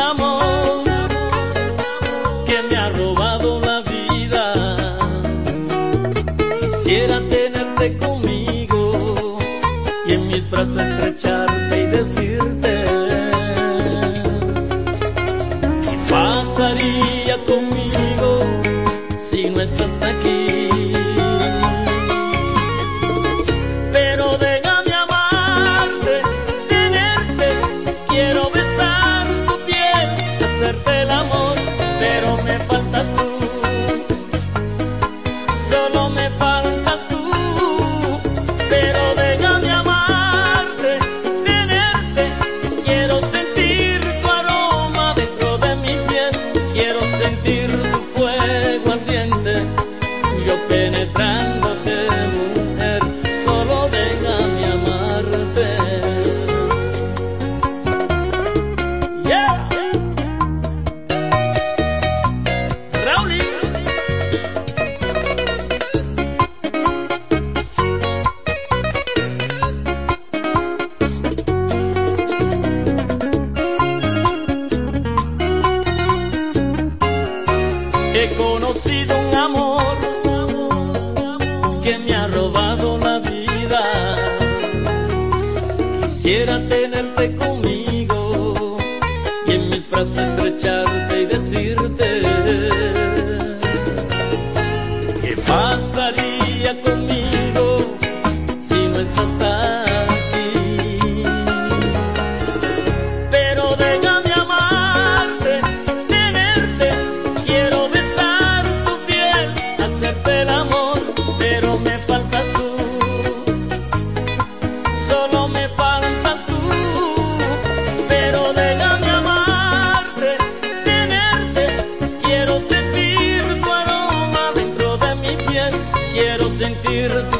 amor. perdoar.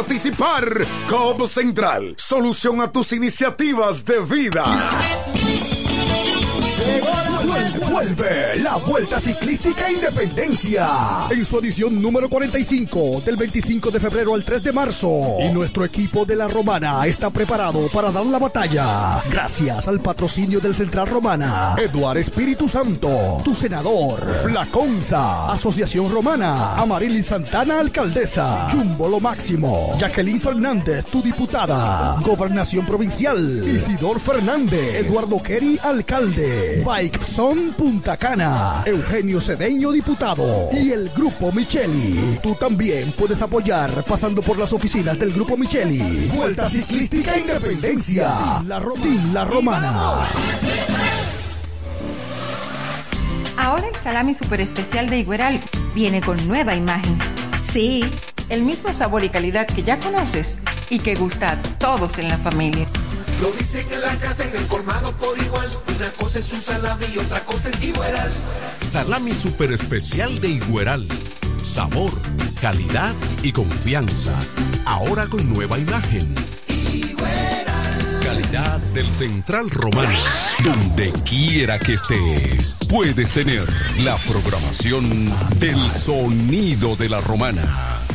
COP Central, solución a tus iniciativas de vida. Vuelve la Vuelta Ciclística Independencia. En su edición número 45 del 25 de febrero al 3 de marzo. Y nuestro equipo de la Romana está preparado para dar la batalla. Gracias al patrocinio del Central Romana, Eduard Espíritu Santo, tu senador, Flaconza, Asociación Romana, Amarili Santana, alcaldesa, Jumbo Lo Máximo, Jacqueline Fernández, tu diputada, Gobernación Provincial, Isidor Fernández, Eduardo Kerry, alcalde, Bike Son Punta Cana, Eugenio Cedeño, diputado, y el Grupo Micheli. Tú también puedes apoyar pasando por las oficinas del Grupo Micheli. Vuelta Ciclística Independencia. La, Rodín, la Romana. Ahora el salami super especial de Igueral viene con nueva imagen. Sí, el mismo sabor y calidad que ya conoces y que gusta a todos en la familia. Lo dicen en la casa, en el colmado por igual. Una cosa es un salami y otra cosa es Igueral. Salami super especial de Igueral. Sabor, calidad y confianza. Ahora con nueva imagen. Calidad del Central Romano. Donde quiera que estés, puedes tener la programación del sonido de la romana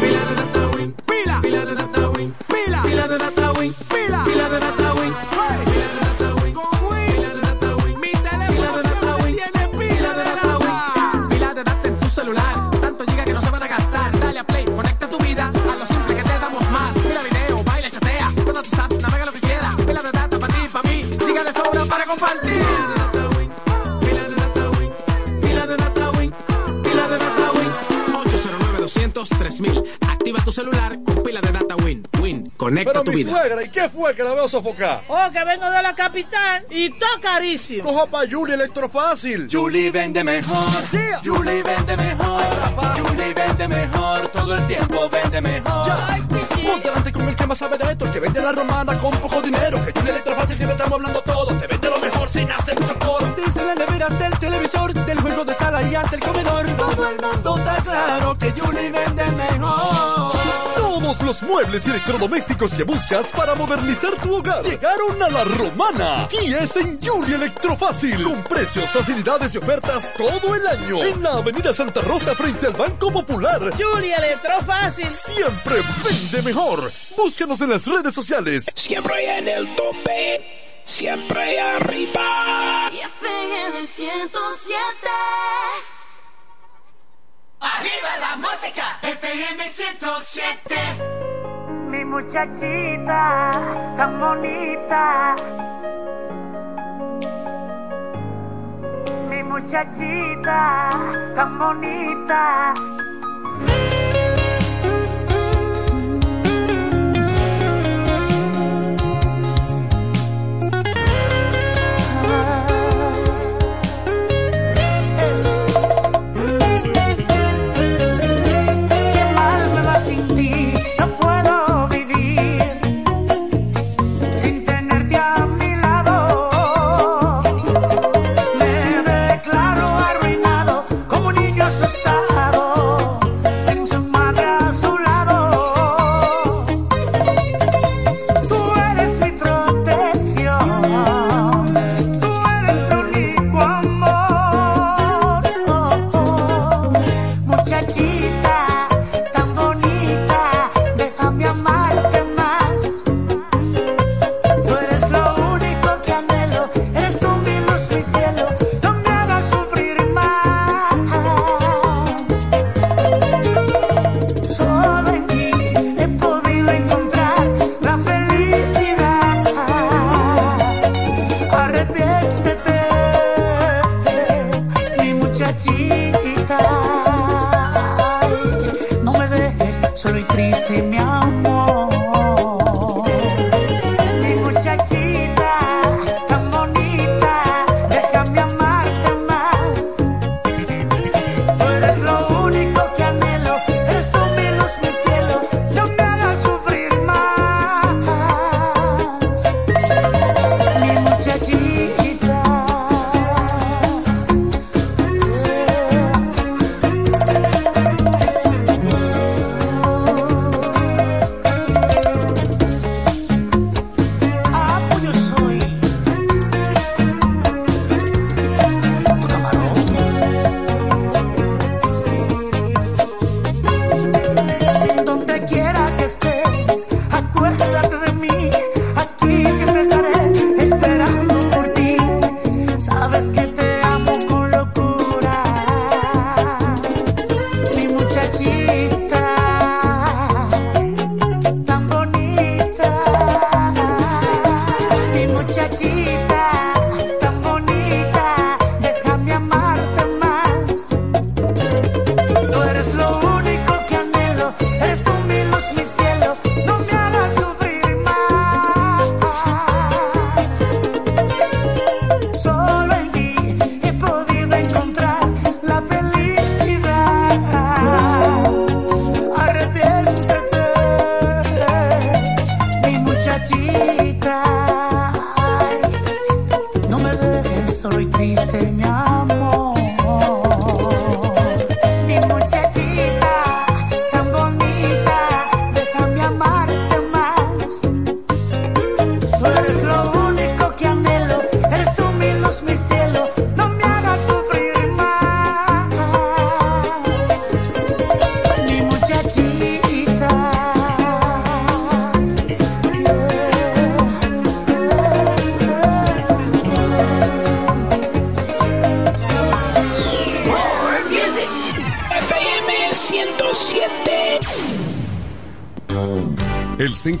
Milano conecta Pero tu mi vida. suegra, ¿y qué fue que la veo sofocar? Oh, que vengo de la capital y todo carísimo. Coja pa' Julie Electrofácil. Julie vende mejor. Julie vende mejor. Julie vende mejor. Todo el tiempo vende mejor. Ponte delante con el que más sabe de esto, el que vende la romana con poco dinero. Que Julie Electrofácil siempre estamos hablando todo. Te vende lo mejor sin hacer mucho coro. Desde la nevera hasta el televisor, del juego de sala y hasta el comedor. Todo el mundo está claro que Julie vende mejor. Todos los muebles y electrodomésticos que buscas para modernizar tu hogar llegaron a la romana. Y es en Julie Electrofácil. Con precios, facilidades y ofertas todo el año. En la avenida Santa Rosa frente al Banco Popular. Julie Electrofácil. Siempre vende mejor. Búscanos en las redes sociales. Siempre en el tope, siempre arriba. Y FM 107. ¡Arriba la música! FM 107. Mi muchachita, tan bonita. muchachita tan bonita.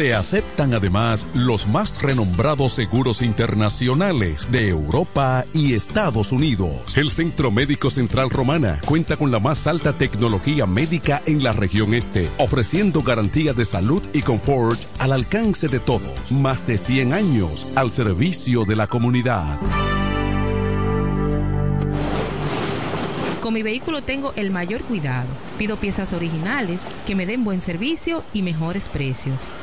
Se aceptan además los más renombrados seguros internacionales de Europa y Estados Unidos. El Centro Médico Central Romana cuenta con la más alta tecnología médica en la región este, ofreciendo garantía de salud y confort al alcance de todos. Más de 100 años al servicio de la comunidad. Con mi vehículo tengo el mayor cuidado. Pido piezas originales, que me den buen servicio y mejores precios.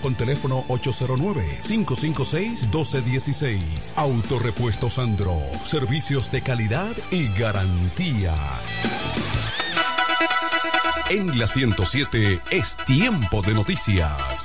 con teléfono 809-556-1216. Autorepuesto Sandro. Servicios de calidad y garantía. En la 107 es tiempo de noticias.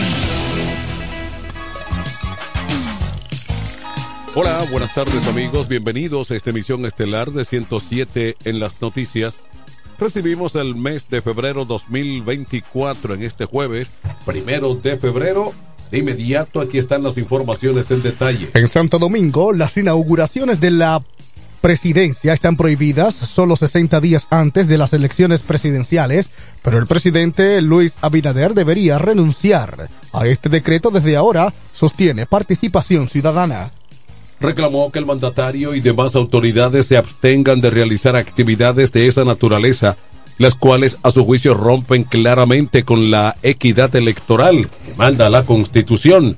Hola, buenas tardes amigos, bienvenidos a esta emisión estelar de 107 en las noticias. Recibimos el mes de febrero 2024 en este jueves, primero de febrero. De inmediato aquí están las informaciones en detalle. En Santo Domingo, las inauguraciones de la presidencia están prohibidas solo 60 días antes de las elecciones presidenciales, pero el presidente Luis Abinader debería renunciar a este decreto desde ahora, sostiene participación ciudadana reclamó que el mandatario y demás autoridades se abstengan de realizar actividades de esa naturaleza, las cuales a su juicio rompen claramente con la equidad electoral que manda la Constitución.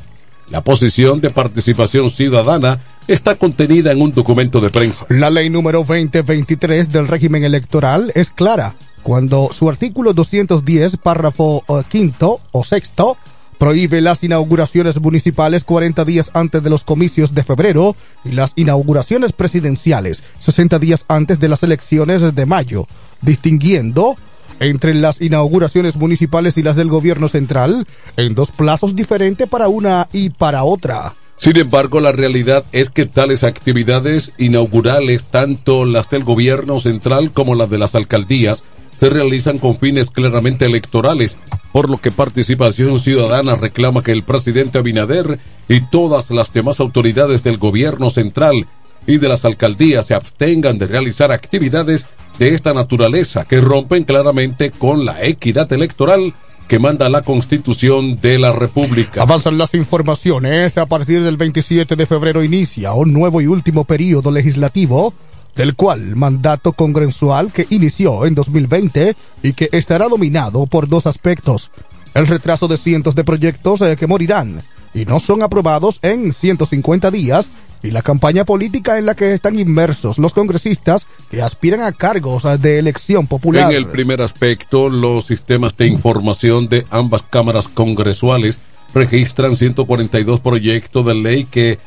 La posición de participación ciudadana está contenida en un documento de prensa. La ley número 2023 del régimen electoral es clara cuando su artículo 210, párrafo eh, quinto o sexto, prohíbe las inauguraciones municipales 40 días antes de los comicios de febrero y las inauguraciones presidenciales 60 días antes de las elecciones de mayo, distinguiendo entre las inauguraciones municipales y las del gobierno central en dos plazos diferentes para una y para otra. Sin embargo, la realidad es que tales actividades inaugurales, tanto las del gobierno central como las de las alcaldías, se realizan con fines claramente electorales, por lo que Participación Ciudadana reclama que el presidente Abinader y todas las demás autoridades del gobierno central y de las alcaldías se abstengan de realizar actividades de esta naturaleza que rompen claramente con la equidad electoral que manda la Constitución de la República. Avanzan las informaciones. A partir del 27 de febrero inicia un nuevo y último periodo legislativo del cual mandato congresual que inició en 2020 y que estará dominado por dos aspectos. El retraso de cientos de proyectos eh, que morirán y no son aprobados en 150 días y la campaña política en la que están inmersos los congresistas que aspiran a cargos eh, de elección popular. En el primer aspecto, los sistemas de información de ambas cámaras congresuales registran 142 proyectos de ley que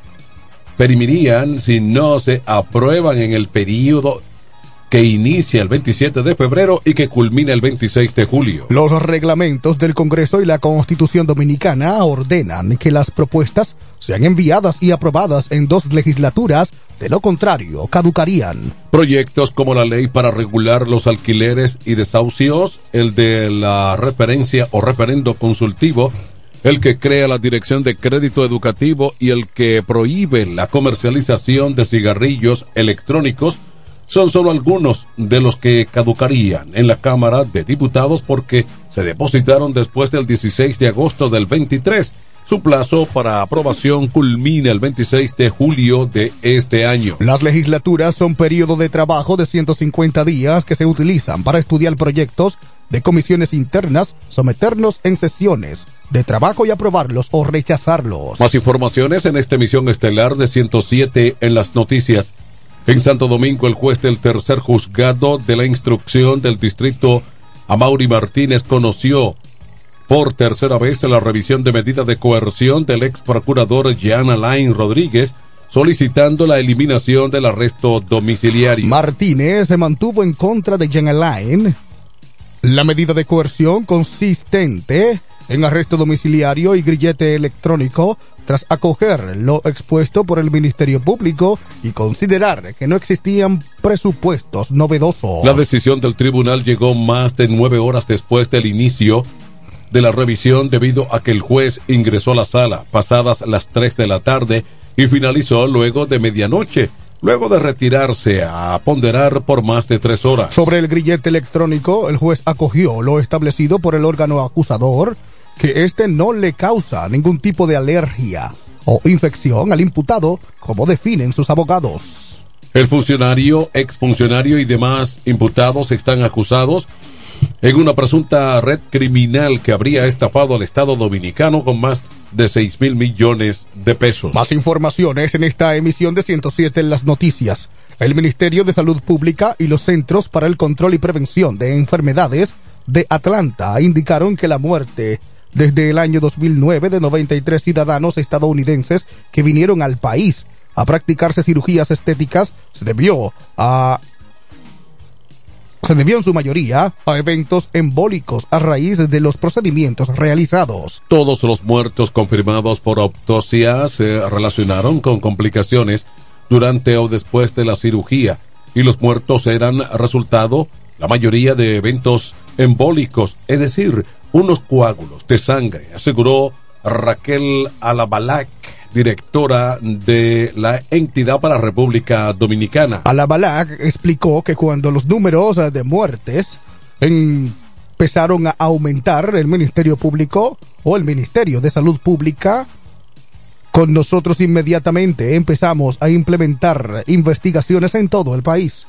perimirían si no se aprueban en el periodo que inicia el 27 de febrero y que culmina el 26 de julio. Los reglamentos del Congreso y la Constitución Dominicana ordenan que las propuestas sean enviadas y aprobadas en dos legislaturas, de lo contrario, caducarían. Proyectos como la ley para regular los alquileres y desahucios, el de la referencia o referendo consultivo, el que crea la Dirección de Crédito Educativo y el que prohíbe la comercialización de cigarrillos electrónicos son solo algunos de los que caducarían en la Cámara de Diputados porque se depositaron después del 16 de agosto del 23. Su plazo para aprobación culmina el 26 de julio de este año. Las legislaturas son periodo de trabajo de 150 días que se utilizan para estudiar proyectos de comisiones internas, someterlos en sesiones de trabajo y aprobarlos o rechazarlos. Más informaciones en esta emisión estelar de 107 en las noticias. En Santo Domingo, el juez del tercer juzgado de la instrucción del distrito, Amaury Martínez, conoció por tercera vez la revisión de medida de coerción del ex procurador Jean Alain Rodríguez, solicitando la eliminación del arresto domiciliario. Martínez se mantuvo en contra de Jean Alain. La medida de coerción consistente en arresto domiciliario y grillete electrónico tras acoger lo expuesto por el Ministerio Público y considerar que no existían presupuestos novedosos. La decisión del tribunal llegó más de nueve horas después del inicio de la revisión debido a que el juez ingresó a la sala pasadas las tres de la tarde y finalizó luego de medianoche luego de retirarse a ponderar por más de tres horas. Sobre el grillete electrónico, el juez acogió lo establecido por el órgano acusador que este no le causa ningún tipo de alergia o infección al imputado, como definen sus abogados. El funcionario, exfuncionario y demás imputados están acusados en una presunta red criminal que habría estafado al Estado dominicano con más de 6 mil millones de pesos. Más informaciones en esta emisión de 107 en las noticias. El Ministerio de Salud Pública y los Centros para el Control y Prevención de Enfermedades de Atlanta indicaron que la muerte desde el año 2009 de 93 ciudadanos estadounidenses que vinieron al país a practicarse cirugías estéticas se debió a se debió en su mayoría a eventos embólicos a raíz de los procedimientos realizados. Todos los muertos confirmados por autopsia se relacionaron con complicaciones durante o después de la cirugía y los muertos eran resultado, la mayoría de eventos embólicos, es decir, unos coágulos de sangre, aseguró Raquel Alabalak, directora de la entidad para República Dominicana. Alabalak explicó que cuando los números de muertes empezaron a aumentar, el Ministerio Público o el Ministerio de Salud Pública con nosotros inmediatamente empezamos a implementar investigaciones en todo el país.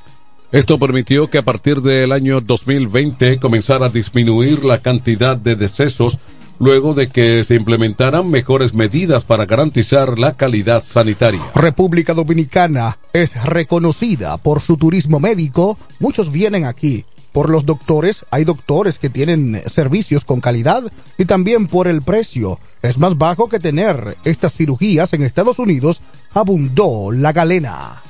Esto permitió que a partir del año 2020 comenzara a disminuir la cantidad de decesos luego de que se implementaran mejores medidas para garantizar la calidad sanitaria. República Dominicana es reconocida por su turismo médico. Muchos vienen aquí. Por los doctores, hay doctores que tienen servicios con calidad y también por el precio. Es más bajo que tener estas cirugías en Estados Unidos, abundó la galena.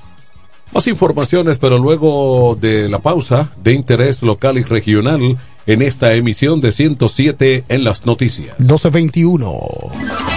Más informaciones, pero luego de la pausa de interés local y regional en esta emisión de 107 en las noticias. 1221.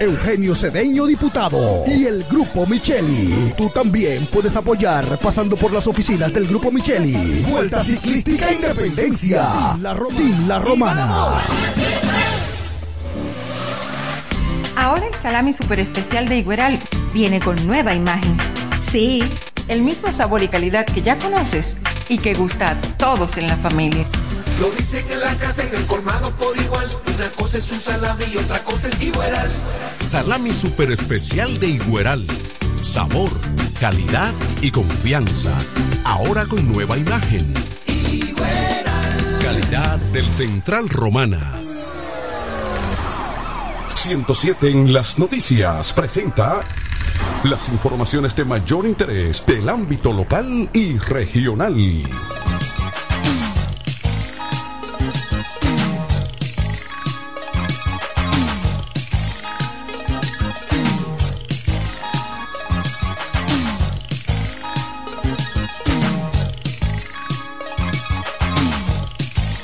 Eugenio Cedeño, diputado, y el Grupo Micheli. Tú también puedes apoyar pasando por las oficinas del Grupo Micheli. Vuelta Ciclística Independencia. La, Ro- Team La Romana. Ahora el salami super especial de Igueral viene con nueva imagen. Sí, el mismo sabor y calidad que ya conoces y que gusta a todos en la familia. Lo dicen en la casa, en el colmado por igual. Una cosa es un salami y otra cosa es igual. Salami super especial de Igueral. Sabor, calidad y confianza. Ahora con nueva imagen. Calidad del Central Romana. 107 en las noticias presenta las informaciones de mayor interés del ámbito local y regional.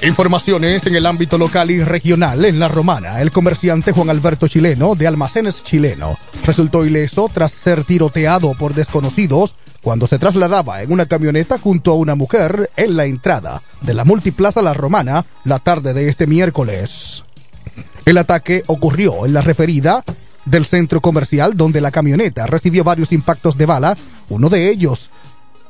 Informaciones en el ámbito local y regional. En La Romana, el comerciante Juan Alberto Chileno, de Almacenes Chileno, resultó ileso tras ser tiroteado por desconocidos cuando se trasladaba en una camioneta junto a una mujer en la entrada de la multiplaza La Romana la tarde de este miércoles. El ataque ocurrió en la referida del centro comercial donde la camioneta recibió varios impactos de bala, uno de ellos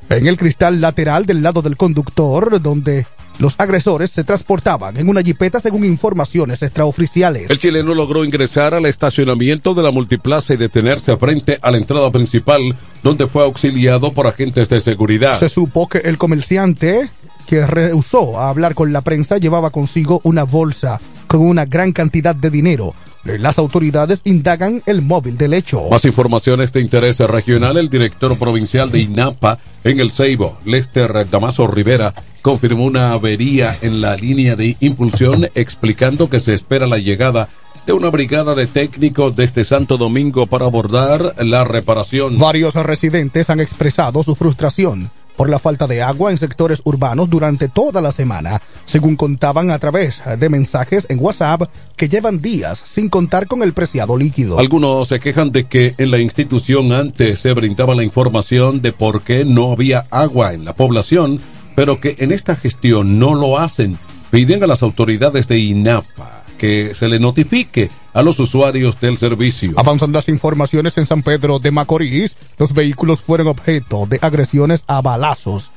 en el cristal lateral del lado del conductor donde los agresores se transportaban en una jipeta según informaciones extraoficiales. El chileno logró ingresar al estacionamiento de la multiplaza y detenerse frente a la entrada principal, donde fue auxiliado por agentes de seguridad. Se supo que el comerciante que rehusó a hablar con la prensa llevaba consigo una bolsa con una gran cantidad de dinero. Las autoridades indagan el móvil del hecho. Más informaciones de interés regional, el director provincial de INAPA en el Ceibo, Lester Damaso Rivera, confirmó una avería en la línea de impulsión, explicando que se espera la llegada de una brigada de técnicos desde Santo Domingo para abordar la reparación. Varios residentes han expresado su frustración por la falta de agua en sectores urbanos durante toda la semana, según contaban a través de mensajes en WhatsApp que llevan días sin contar con el preciado líquido. Algunos se quejan de que en la institución antes se brindaba la información de por qué no había agua en la población, pero que en esta gestión no lo hacen. Piden a las autoridades de INAPA que se le notifique a los usuarios del servicio. Avanzan las informaciones en San Pedro de Macorís, los vehículos fueron objeto de agresiones a balazos.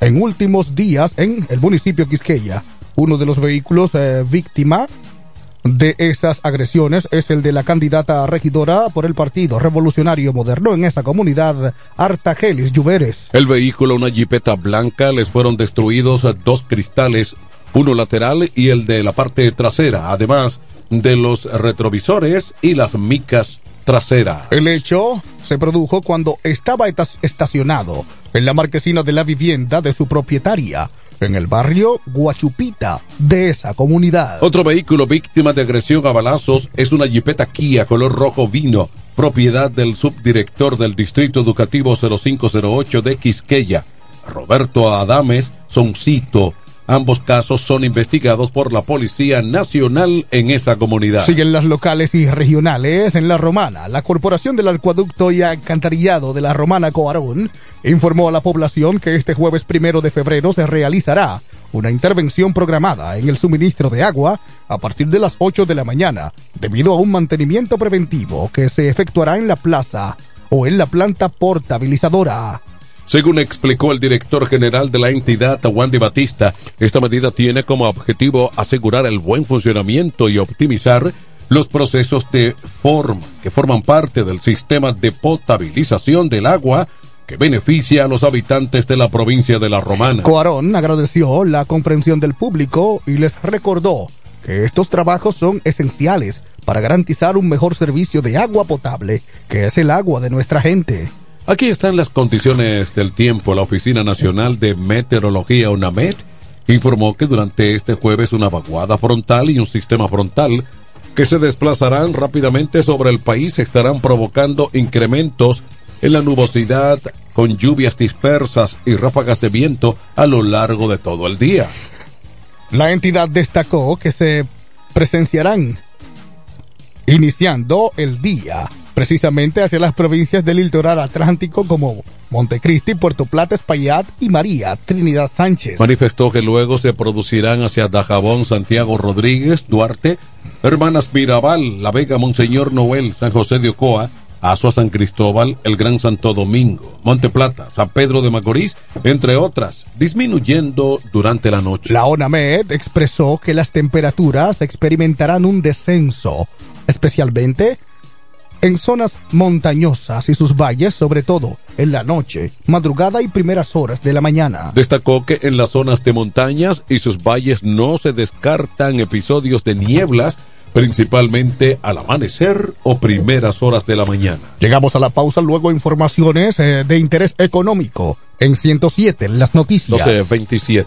En últimos días, en el municipio Quisqueya, uno de los vehículos eh, víctima de esas agresiones es el de la candidata regidora por el Partido Revolucionario Moderno en esa comunidad, Artagelis Lluveres. El vehículo, una jipeta blanca, les fueron destruidos dos cristales uno lateral y el de la parte trasera, además de los retrovisores y las micas traseras. El hecho se produjo cuando estaba estacionado en la marquesina de la vivienda de su propietaria en el barrio Guachupita de esa comunidad. Otro vehículo víctima de agresión a balazos es una jipeta Kia color rojo vino, propiedad del subdirector del Distrito Educativo 0508 de Quisqueya, Roberto Adames Soncito, Ambos casos son investigados por la Policía Nacional en esa comunidad. Siguen las locales y regionales en La Romana. La Corporación del Acueducto y Alcantarillado de La Romana Coarón informó a la población que este jueves primero de febrero se realizará una intervención programada en el suministro de agua a partir de las 8 de la mañana, debido a un mantenimiento preventivo que se efectuará en la plaza o en la planta portabilizadora. Según explicó el director general de la entidad, Wandy Batista, esta medida tiene como objetivo asegurar el buen funcionamiento y optimizar los procesos de forma que forman parte del sistema de potabilización del agua que beneficia a los habitantes de la provincia de La Romana. Coarón agradeció la comprensión del público y les recordó que estos trabajos son esenciales para garantizar un mejor servicio de agua potable, que es el agua de nuestra gente. Aquí están las condiciones del tiempo. La Oficina Nacional de Meteorología, UNAMED, informó que durante este jueves una vaguada frontal y un sistema frontal que se desplazarán rápidamente sobre el país estarán provocando incrementos en la nubosidad con lluvias dispersas y ráfagas de viento a lo largo de todo el día. La entidad destacó que se presenciarán iniciando el día precisamente hacia las provincias del litoral atlántico como Montecristi, Puerto Plata, Espaillat y María Trinidad Sánchez. Manifestó que luego se producirán hacia Dajabón, Santiago Rodríguez, Duarte, Hermanas Mirabal, La Vega, Monseñor Noel, San José de Ocoa, Azua San Cristóbal, el Gran Santo Domingo, Monte Plata, San Pedro de Macorís, entre otras, disminuyendo durante la noche. La ONAMED expresó que las temperaturas experimentarán un descenso, especialmente en zonas montañosas y sus valles, sobre todo en la noche, madrugada y primeras horas de la mañana. Destacó que en las zonas de montañas y sus valles no se descartan episodios de nieblas, principalmente al amanecer o primeras horas de la mañana. Llegamos a la pausa, luego informaciones eh, de interés económico en 107, las noticias. 12.27.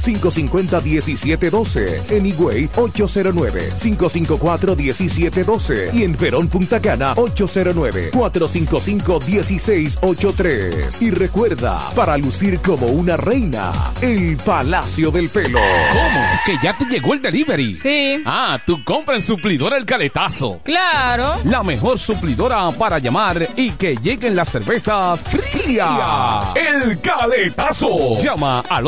809-550-1712. En Higüey, 809-554-1712. Y en Verón Punta Cana, 809-455-1683. Y recuerda, para lucir como una reina, el Palacio del Pelo. ¿Cómo? ¿Que ya te llegó el delivery? Sí. Ah, tú compra en Suplidora El Caletazo. Claro. La mejor suplidora para llamar y que lleguen las cervezas frías. El Caletazo. Llama al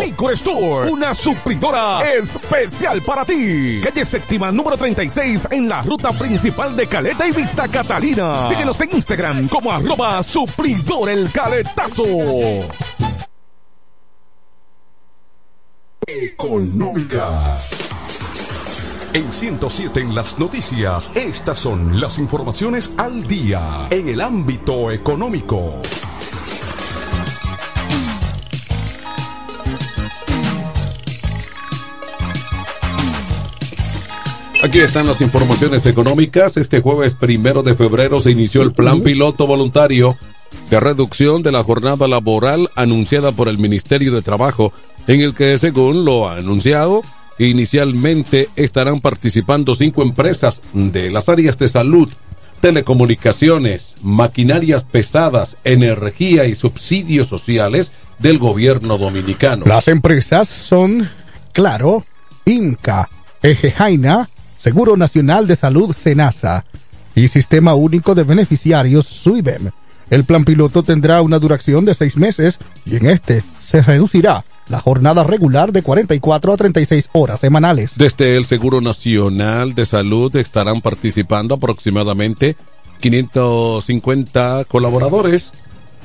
Licor Store. Una supridora especial para ti. Calle séptima número 36 en la ruta principal de Caleta y Vista Catalina. Síguenos en Instagram como arroba supridor el caletazo. Económicas. En 107 en las noticias, estas son las informaciones al día en el ámbito económico. Aquí están las informaciones económicas. Este jueves primero de febrero se inició el plan piloto voluntario de reducción de la jornada laboral anunciada por el Ministerio de Trabajo, en el que, según lo ha anunciado, inicialmente estarán participando cinco empresas de las áreas de salud, telecomunicaciones, maquinarias pesadas, energía y subsidios sociales del gobierno dominicano. Las empresas son Claro, Inca, Ejejaina, Seguro Nacional de Salud Senasa y Sistema Único de Beneficiarios SUIBEM. El plan piloto tendrá una duración de seis meses y en este se reducirá la jornada regular de 44 a 36 horas semanales. Desde el Seguro Nacional de Salud estarán participando aproximadamente 550 colaboradores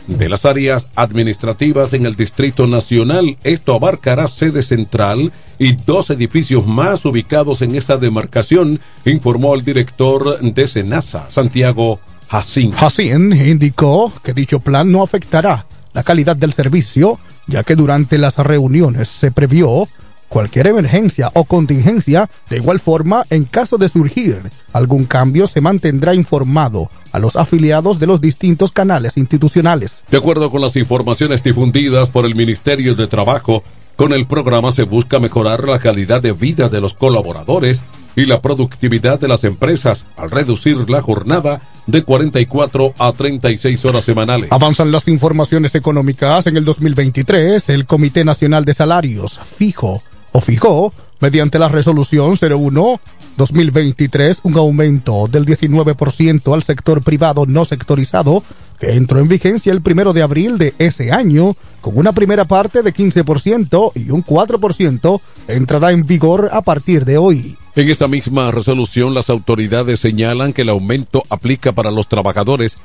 de las áreas administrativas en el Distrito Nacional. Esto abarcará sede central y dos edificios más ubicados en esa demarcación, informó el director de Senasa, Santiago Jacín. Jacín indicó que dicho plan no afectará la calidad del servicio, ya que durante las reuniones se previó cualquier emergencia o contingencia. De igual forma, en caso de surgir algún cambio, se mantendrá informado a los afiliados de los distintos canales institucionales. De acuerdo con las informaciones difundidas por el Ministerio de Trabajo, con el programa se busca mejorar la calidad de vida de los colaboradores y la productividad de las empresas al reducir la jornada de 44 a 36 horas semanales. Avanzan las informaciones económicas en el 2023. El Comité Nacional de Salarios fijo o fijó mediante la resolución 01 2023 un aumento del 19% al sector privado no sectorizado que entró en vigencia el primero de abril de ese año con una primera parte de 15% y un 4% entrará en vigor a partir de hoy. En esa misma resolución, las autoridades señalan que el aumento aplica para los trabajadores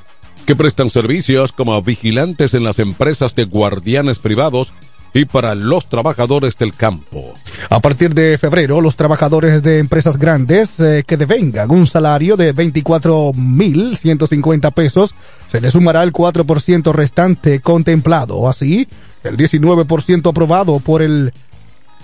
que prestan servicios como vigilantes en las empresas de guardianes privados y para los trabajadores del campo. A partir de febrero, los trabajadores de empresas grandes eh, que devengan un salario de 24.150 pesos, se les sumará el 4% restante contemplado. Así, el 19% aprobado por el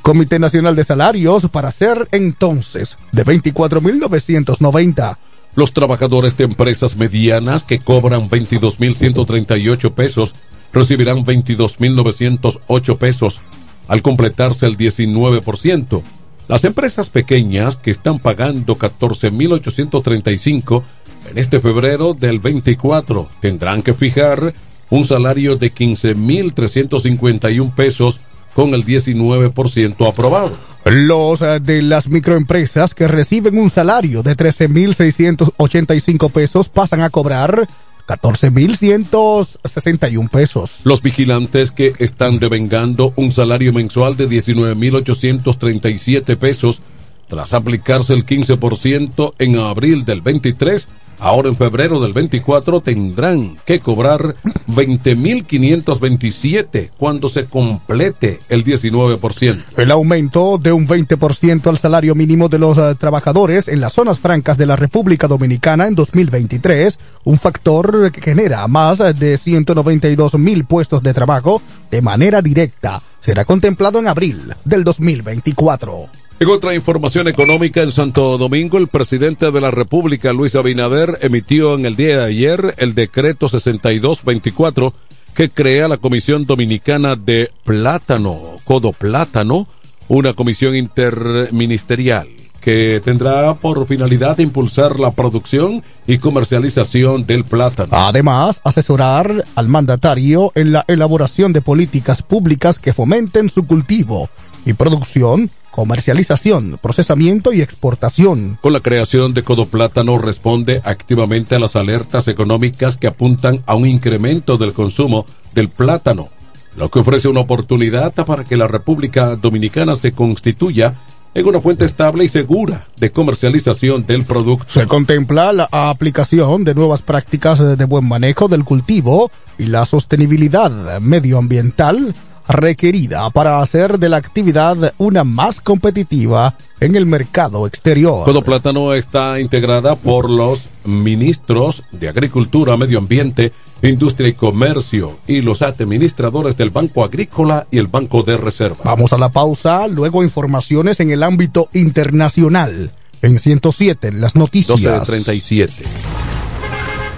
Comité Nacional de Salarios para ser entonces de 24.990. Los trabajadores de empresas medianas que cobran 22.138 pesos recibirán 22.908 pesos al completarse el 19%. Las empresas pequeñas que están pagando 14.835 en este febrero del 24 tendrán que fijar un salario de 15.351 pesos con el 19% aprobado. Los eh, de las microempresas que reciben un salario de 13.685 pesos pasan a cobrar 14.161 pesos. Los vigilantes que están devengando un salario mensual de 19.837 pesos tras aplicarse el 15% en abril del 23 Ahora en febrero del 24 tendrán que cobrar 20.527 cuando se complete el 19%. El aumento de un 20% al salario mínimo de los eh, trabajadores en las zonas francas de la República Dominicana en 2023, un factor que genera más de 192 mil puestos de trabajo de manera directa, será contemplado en abril del 2024. En otra información económica, en Santo Domingo, el presidente de la República, Luis Abinader, emitió en el día de ayer el decreto 6224 que crea la Comisión Dominicana de Plátano, Codo Plátano, una comisión interministerial que tendrá por finalidad impulsar la producción y comercialización del plátano. Además, asesorar al mandatario en la elaboración de políticas públicas que fomenten su cultivo y producción comercialización, procesamiento y exportación. Con la creación de Codo Plátano responde activamente a las alertas económicas que apuntan a un incremento del consumo del plátano, lo que ofrece una oportunidad para que la República Dominicana se constituya en una fuente estable y segura de comercialización del producto. Se contempla la aplicación de nuevas prácticas de buen manejo del cultivo y la sostenibilidad medioambiental requerida para hacer de la actividad una más competitiva en el mercado exterior. Todo Plátano está integrada por los ministros de Agricultura, Medio Ambiente, Industria y Comercio y los administradores del Banco Agrícola y el Banco de Reserva. Vamos a la pausa, luego informaciones en el ámbito internacional. En 107, las noticias. 12 de 37.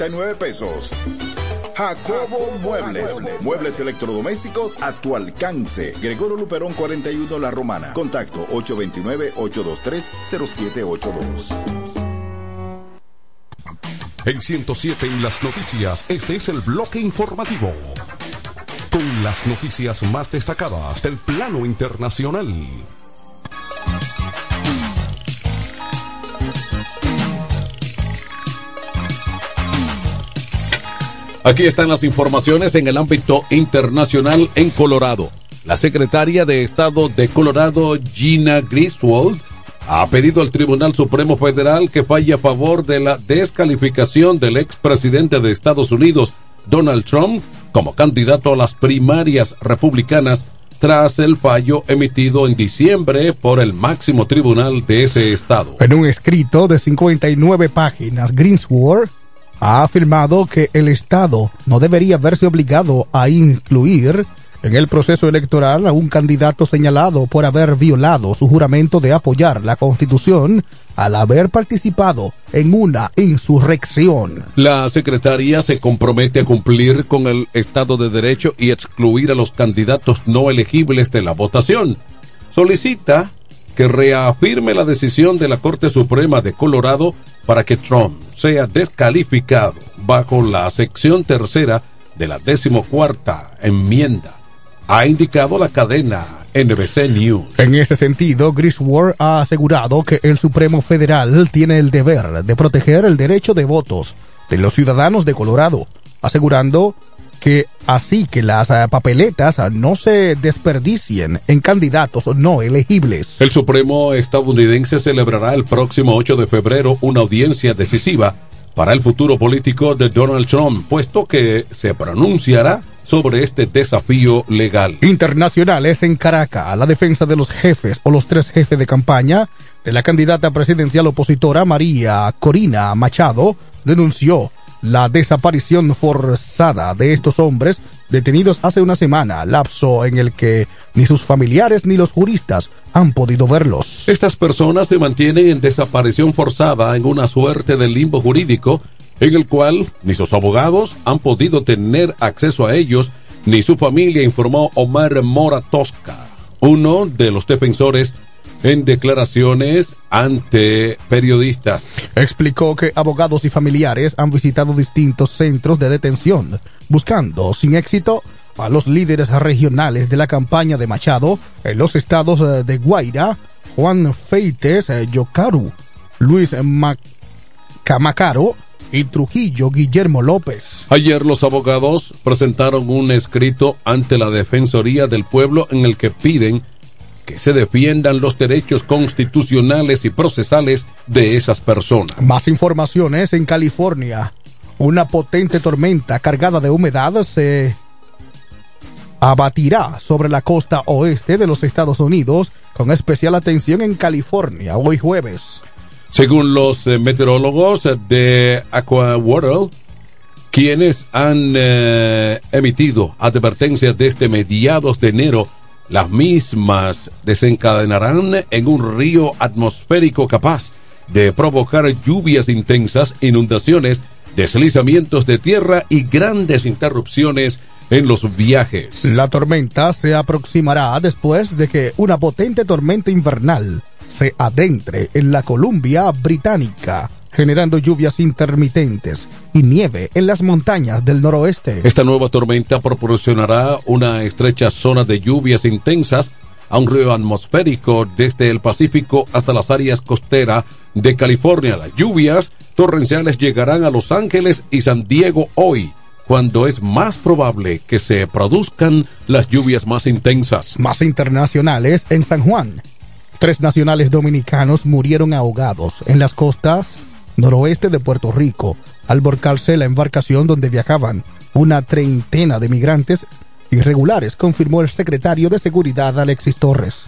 12,339 pesos. Jacobo Muebles. Muebles electrodomésticos a tu alcance. Gregorio Luperón 41 La Romana. Contacto 829-823-0782. En 107 en las noticias, este es el bloque informativo. Con las noticias más destacadas del plano internacional. Aquí están las informaciones en el ámbito internacional en Colorado. La secretaria de Estado de Colorado, Gina Griswold, ha pedido al Tribunal Supremo Federal que falle a favor de la descalificación del expresidente de Estados Unidos, Donald Trump, como candidato a las primarias republicanas tras el fallo emitido en diciembre por el máximo tribunal de ese estado. En un escrito de 59 páginas, Greensward ha afirmado que el Estado no debería verse obligado a incluir en el proceso electoral a un candidato señalado por haber violado su juramento de apoyar la Constitución al haber participado en una insurrección. La secretaria se compromete a cumplir con el Estado de Derecho y excluir a los candidatos no elegibles de la votación. Solicita que reafirme la decisión de la Corte Suprema de Colorado para que Trump sea descalificado bajo la sección tercera de la decimocuarta enmienda, ha indicado la cadena NBC News. En ese sentido, Griswold ha asegurado que el Supremo Federal tiene el deber de proteger el derecho de votos de los ciudadanos de Colorado, asegurando que así que las eh, papeletas eh, no se desperdicien en candidatos no elegibles. El Supremo estadounidense celebrará el próximo 8 de febrero una audiencia decisiva para el futuro político de Donald Trump, puesto que se pronunciará sobre este desafío legal. Internacionales en Caracas, a la defensa de los jefes o los tres jefes de campaña de la candidata presidencial opositora María Corina Machado denunció la desaparición forzada de estos hombres detenidos hace una semana, lapso en el que ni sus familiares ni los juristas han podido verlos. Estas personas se mantienen en desaparición forzada en una suerte de limbo jurídico en el cual ni sus abogados han podido tener acceso a ellos, ni su familia, informó Omar Mora Tosca, uno de los defensores en declaraciones ante periodistas. Explicó que abogados y familiares han visitado distintos centros de detención, buscando sin éxito a los líderes regionales de la campaña de Machado en los estados eh, de Guaira, Juan Feites eh, Yocaru, Luis Camacaro y Trujillo Guillermo López. Ayer los abogados presentaron un escrito ante la Defensoría del Pueblo en el que piden que se defiendan los derechos constitucionales y procesales de esas personas. Más informaciones en California. Una potente tormenta cargada de humedad se abatirá sobre la costa oeste de los Estados Unidos con especial atención en California hoy jueves. Según los eh, meteorólogos de AquaWorld, quienes han eh, emitido advertencias desde mediados de enero las mismas desencadenarán en un río atmosférico capaz de provocar lluvias intensas, inundaciones, deslizamientos de tierra y grandes interrupciones en los viajes. La tormenta se aproximará después de que una potente tormenta invernal se adentre en la Columbia Británica generando lluvias intermitentes y nieve en las montañas del noroeste. Esta nueva tormenta proporcionará una estrecha zona de lluvias intensas a un río atmosférico desde el Pacífico hasta las áreas costeras de California. Las lluvias torrenciales llegarán a Los Ángeles y San Diego hoy, cuando es más probable que se produzcan las lluvias más intensas. Más internacionales en San Juan. Tres nacionales dominicanos murieron ahogados en las costas noroeste de Puerto Rico, al volcarse la embarcación donde viajaban una treintena de migrantes irregulares, confirmó el secretario de Seguridad Alexis Torres.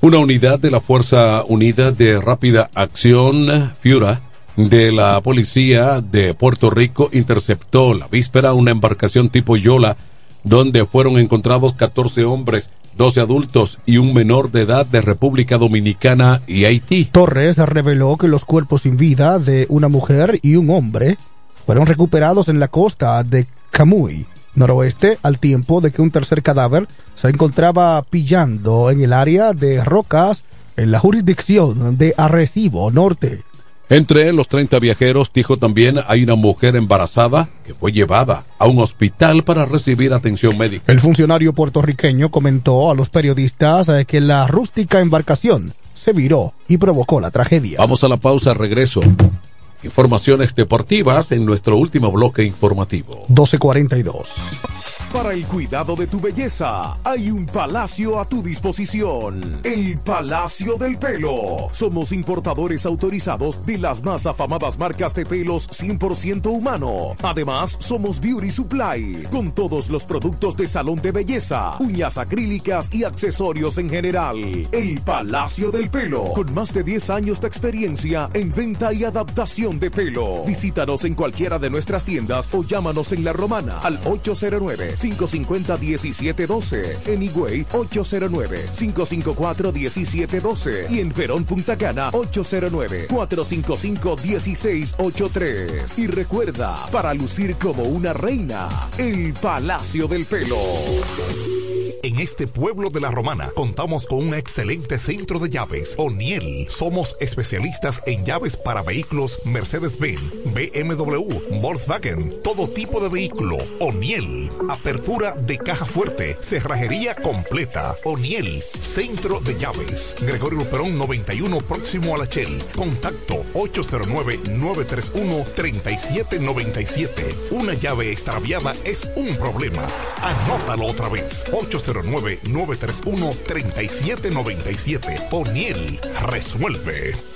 Una unidad de la Fuerza Unida de Rápida Acción, FIURA, de la Policía de Puerto Rico interceptó la víspera una embarcación tipo Yola donde fueron encontrados 14 hombres 12 adultos y un menor de edad de República Dominicana y Haití. Torres reveló que los cuerpos sin vida de una mujer y un hombre fueron recuperados en la costa de Camuy, noroeste, al tiempo de que un tercer cadáver se encontraba pillando en el área de rocas en la jurisdicción de Arrecibo Norte. Entre los 30 viajeros, dijo también, hay una mujer embarazada que fue llevada a un hospital para recibir atención médica. El funcionario puertorriqueño comentó a los periodistas eh, que la rústica embarcación se viró y provocó la tragedia. Vamos a la pausa, regreso. Informaciones deportivas en nuestro último bloque informativo. 1242. Para el cuidado de tu belleza, hay un palacio a tu disposición. El Palacio del Pelo. Somos importadores autorizados de las más afamadas marcas de pelos 100% humano. Además, somos Beauty Supply, con todos los productos de salón de belleza, uñas acrílicas y accesorios en general. El Palacio del Pelo, con más de 10 años de experiencia en venta y adaptación de pelo. Visítanos en cualquiera de nuestras tiendas o llámanos en La Romana al 809-550-1712. En Higüey, 809-554-1712. Y en Verón Punta Cana, 809-455-1683. Y recuerda, para lucir como una reina, el Palacio del Pelo. En este pueblo de la Romana contamos con un excelente centro de llaves. O'Neill. Somos especialistas en llaves para vehículos Mercedes-Benz, BMW, Volkswagen, todo tipo de vehículo. O'Neill. Apertura de caja fuerte, cerrajería completa, Oniel, centro de llaves, Gregorio Perón 91 próximo a la Shell. Contacto 809-931-3797. Una llave extraviada es un problema. Anótalo otra vez. 809-931-3797. Oniel resuelve.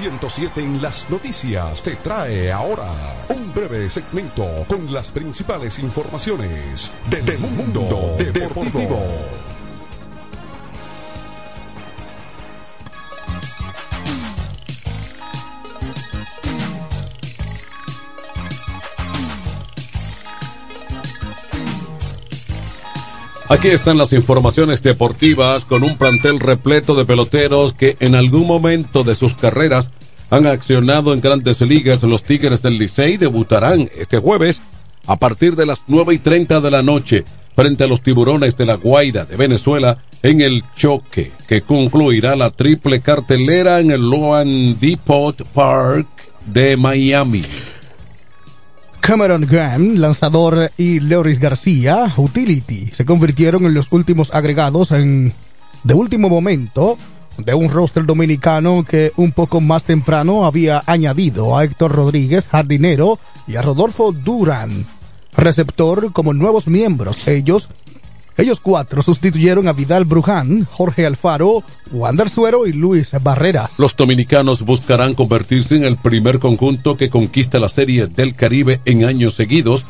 107 en las noticias te trae ahora un breve segmento con las principales informaciones del mundo deportivo. Aquí están las informaciones deportivas con un plantel repleto de peloteros que en algún momento de sus carreras han accionado en grandes ligas. Los Tigres del Licey debutarán este jueves a partir de las 9 y 30 de la noche frente a los tiburones de la Guaira de Venezuela en el choque que concluirá la triple cartelera en el Loan Depot Park de Miami. Cameron Graham, lanzador, y Leuris García, utility, se convirtieron en los últimos agregados en, de último momento de un roster dominicano que un poco más temprano había añadido a Héctor Rodríguez, jardinero, y a Rodolfo Durán, receptor, como nuevos miembros. Ellos ellos cuatro sustituyeron a Vidal Bruján, Jorge Alfaro, Wander Suero y Luis Barreras. Los dominicanos buscarán convertirse en el primer conjunto que conquista la Serie del Caribe en años seguidos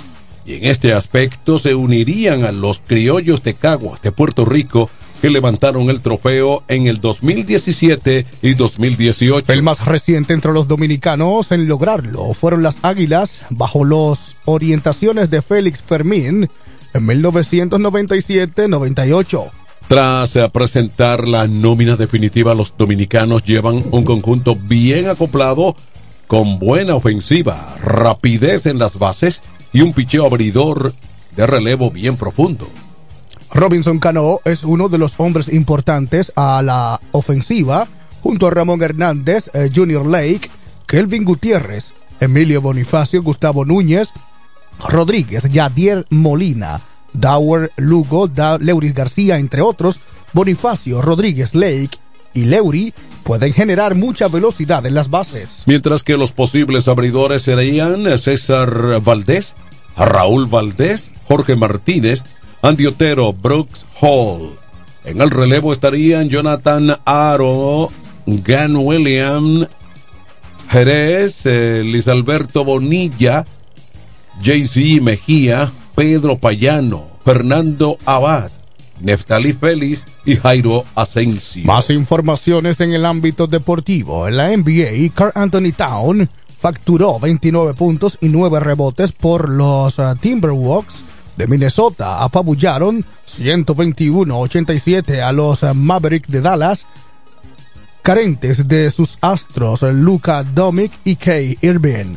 y en este aspecto se unirían a los criollos de Caguas de Puerto Rico que levantaron el trofeo en el 2017 y 2018. El más reciente entre los dominicanos en lograrlo fueron las Águilas bajo las orientaciones de Félix Fermín en 1997-98. Tras eh, presentar la nómina definitiva, los dominicanos llevan un conjunto bien acoplado, con buena ofensiva, rapidez en las bases y un picheo abridor de relevo bien profundo. Robinson Cano es uno de los hombres importantes a la ofensiva, junto a Ramón Hernández, eh, Junior Lake, Kelvin Gutiérrez, Emilio Bonifacio, Gustavo Núñez, Rodríguez, Yadier Molina, Dower Lugo, da Leuris García, entre otros, Bonifacio, Rodríguez, Lake y Leury pueden generar mucha velocidad en las bases. Mientras que los posibles abridores serían César Valdés, Raúl Valdés, Jorge Martínez, Andy Otero, Brooks Hall. En el relevo estarían Jonathan Aro, Gan William, Jerez, eh, Luis Alberto Bonilla, JC Mejía, Pedro Payano, Fernando Abad, Neftali Félix y Jairo Asensio. Más informaciones en el ámbito deportivo. En la NBA, Carl Anthony Town facturó 29 puntos y 9 rebotes por los uh, Timberwolves de Minnesota. Apabullaron 121-87 a los uh, Mavericks de Dallas, carentes de sus astros Luca Domic y Kay Irving.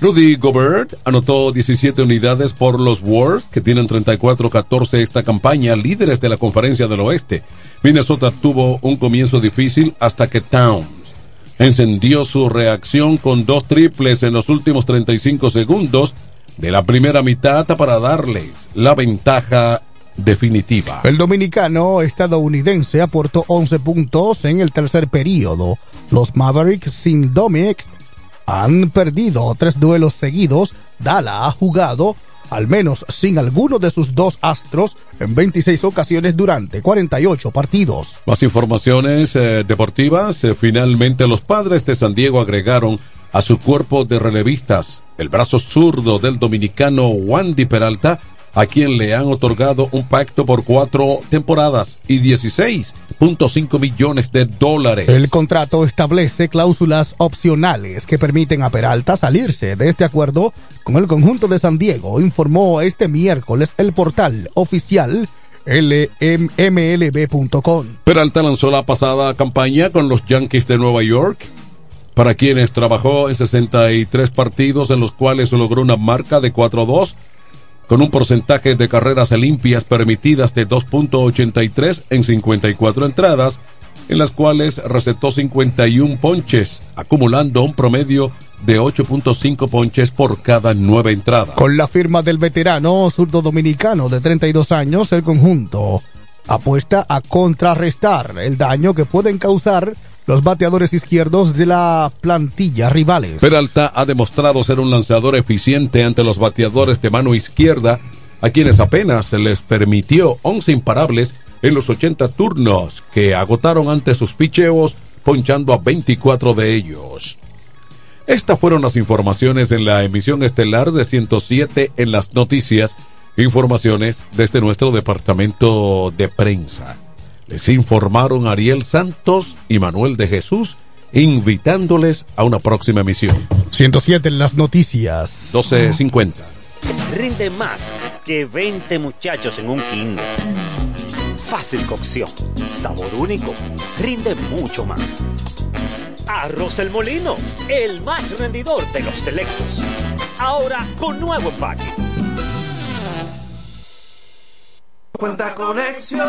Rudy Gobert anotó 17 unidades por los Warriors, que tienen 34-14 esta campaña, líderes de la conferencia del oeste. Minnesota tuvo un comienzo difícil hasta que Towns encendió su reacción con dos triples en los últimos 35 segundos de la primera mitad para darles la ventaja definitiva. El dominicano estadounidense aportó 11 puntos en el tercer periodo. Los Mavericks sin Dominic han perdido tres duelos seguidos. Dala ha jugado al menos sin alguno de sus dos astros en 26 ocasiones durante 48 partidos. Más informaciones eh, deportivas. Eh, finalmente los padres de San Diego agregaron a su cuerpo de relevistas el brazo zurdo del dominicano Wandy Peralta a quien le han otorgado un pacto por cuatro temporadas y 16.5 millones de dólares. El contrato establece cláusulas opcionales que permiten a Peralta salirse de este acuerdo con el conjunto de San Diego, informó este miércoles el portal oficial lmlb.com. Peralta lanzó la pasada campaña con los Yankees de Nueva York, para quienes trabajó en 63 partidos en los cuales logró una marca de 4-2 con un porcentaje de carreras limpias permitidas de 2.83 en 54 entradas, en las cuales recetó 51 ponches, acumulando un promedio de 8.5 ponches por cada nueve entradas. Con la firma del veterano zurdo dominicano de 32 años, el conjunto apuesta a contrarrestar el daño que pueden causar los bateadores izquierdos de la plantilla rivales. Peralta ha demostrado ser un lanzador eficiente ante los bateadores de mano izquierda, a quienes apenas se les permitió 11 imparables en los 80 turnos que agotaron ante sus picheos, ponchando a 24 de ellos. Estas fueron las informaciones en la emisión estelar de 107 en las noticias, informaciones desde nuestro departamento de prensa. Les informaron Ariel Santos y Manuel de Jesús, invitándoles a una próxima emisión. 107 en las noticias. 12.50. Rinde más que 20 muchachos en un kinder. Fácil cocción, sabor único, rinde mucho más. Arroz el Molino, el más rendidor de los selectos. Ahora con nuevo empaque. Cuenta conexión,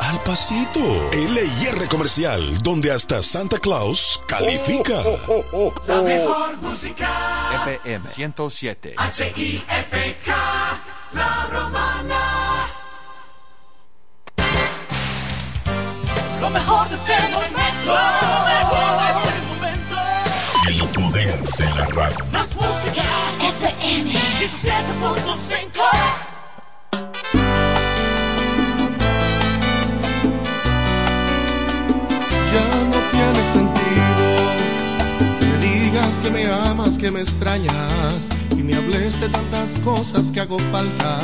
al pasito. LIR Comercial, donde hasta Santa Claus califica. La mejor música. FM 107. H-I-F-K, La Romana. Lo mejor de este momento. Lo mejor de este momento. El poder de la radio. Que me extrañas y me hables de tantas cosas que hago falta.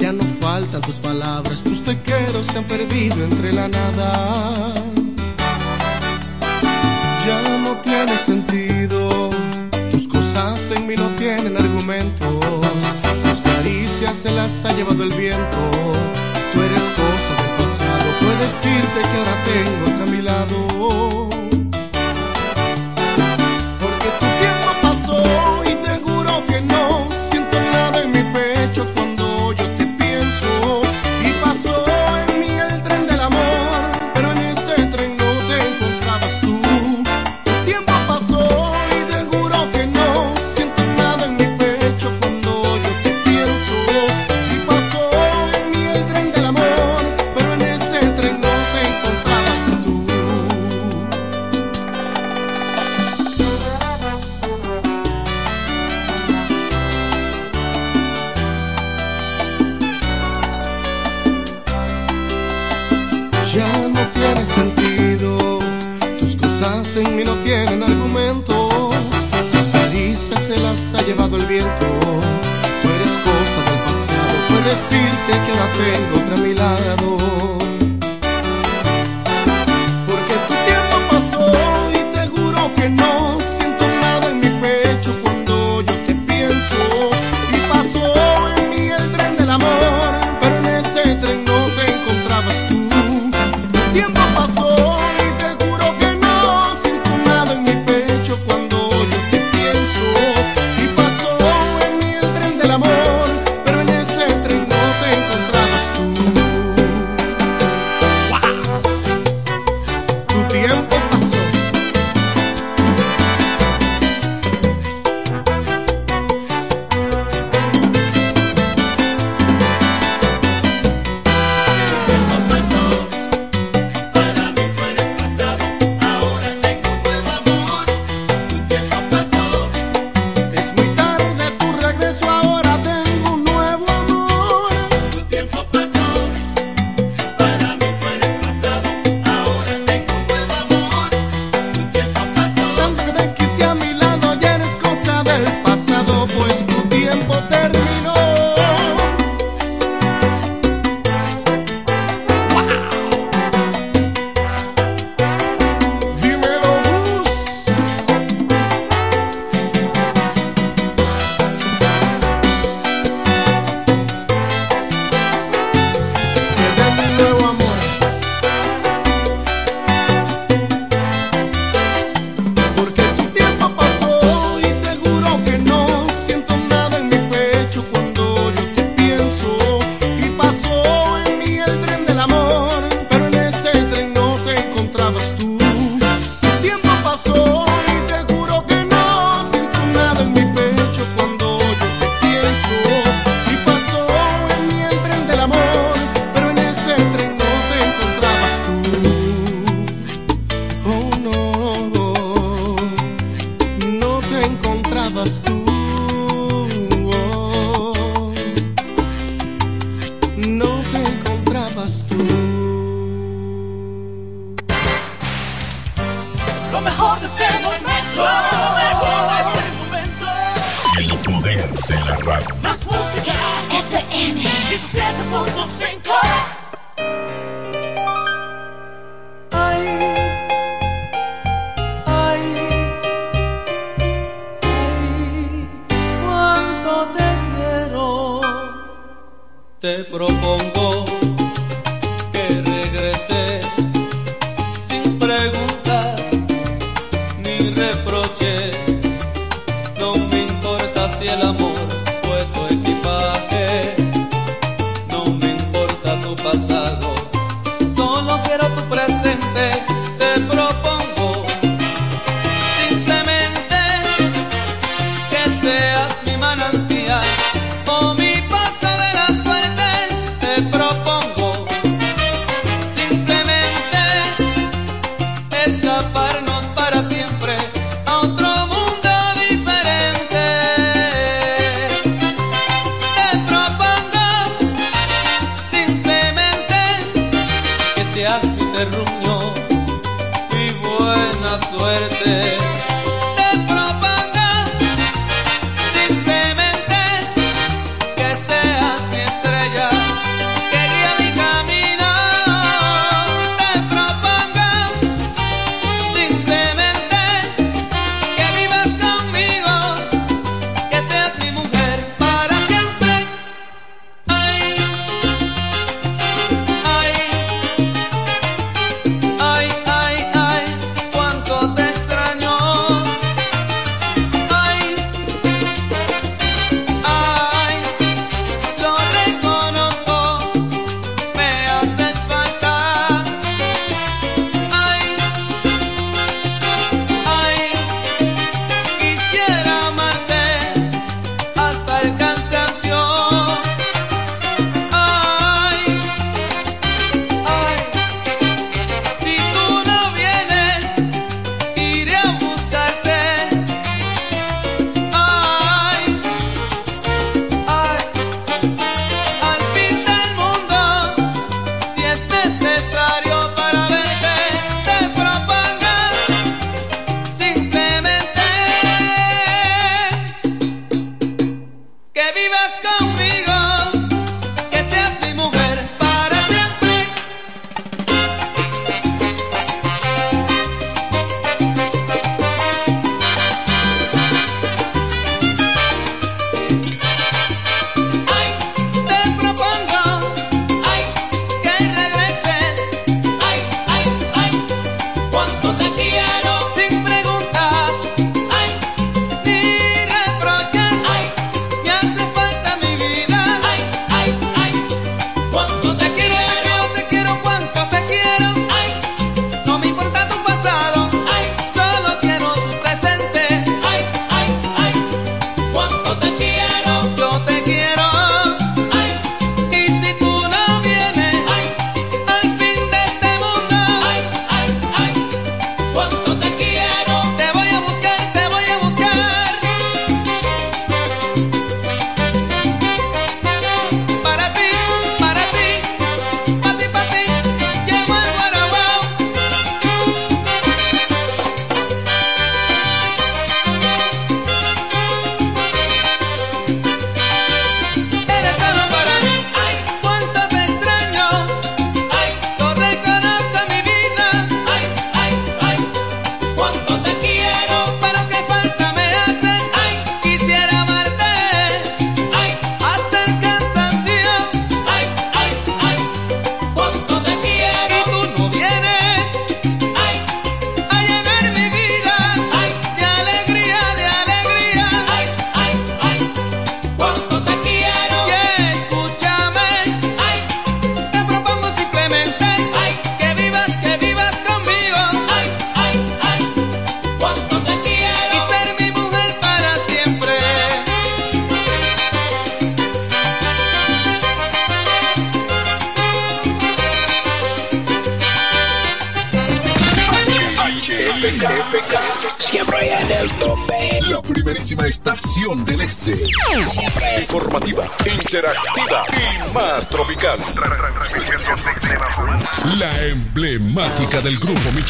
Ya no faltan tus palabras, tus te quiero se han perdido entre la nada. Ya no tiene sentido, tus cosas en mí no tienen argumentos, tus caricias se las ha llevado el viento. Tú eres cosa del pasado, puedo decirte que ahora tengo otra a mi lado. Lo mejor de este momento. Lo mejor de este momento. El poder de la radio. Más música. FM. 107.5.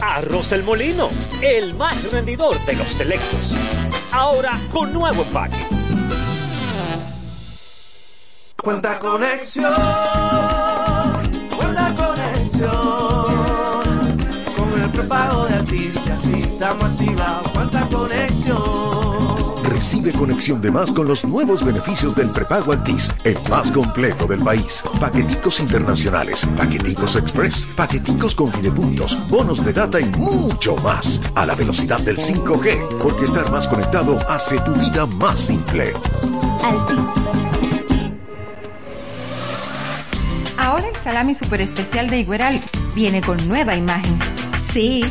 Arroz El Molino, el más rendidor de los selectos. Ahora con nuevo empaque. Cuenta conexión. Cuenta conexión. Con el prepago de artistas y estamos activados. Cuenta conexión. Recibe conexión de más con los nuevos beneficios del prepago Altis, el más completo del país. Paqueticos internacionales, paqueticos express, paqueticos con videopuntos, bonos de data y mucho más. A la velocidad del 5G, porque estar más conectado hace tu vida más simple. Altis. Ahora el salami super especial de Igueral viene con nueva imagen. Sí,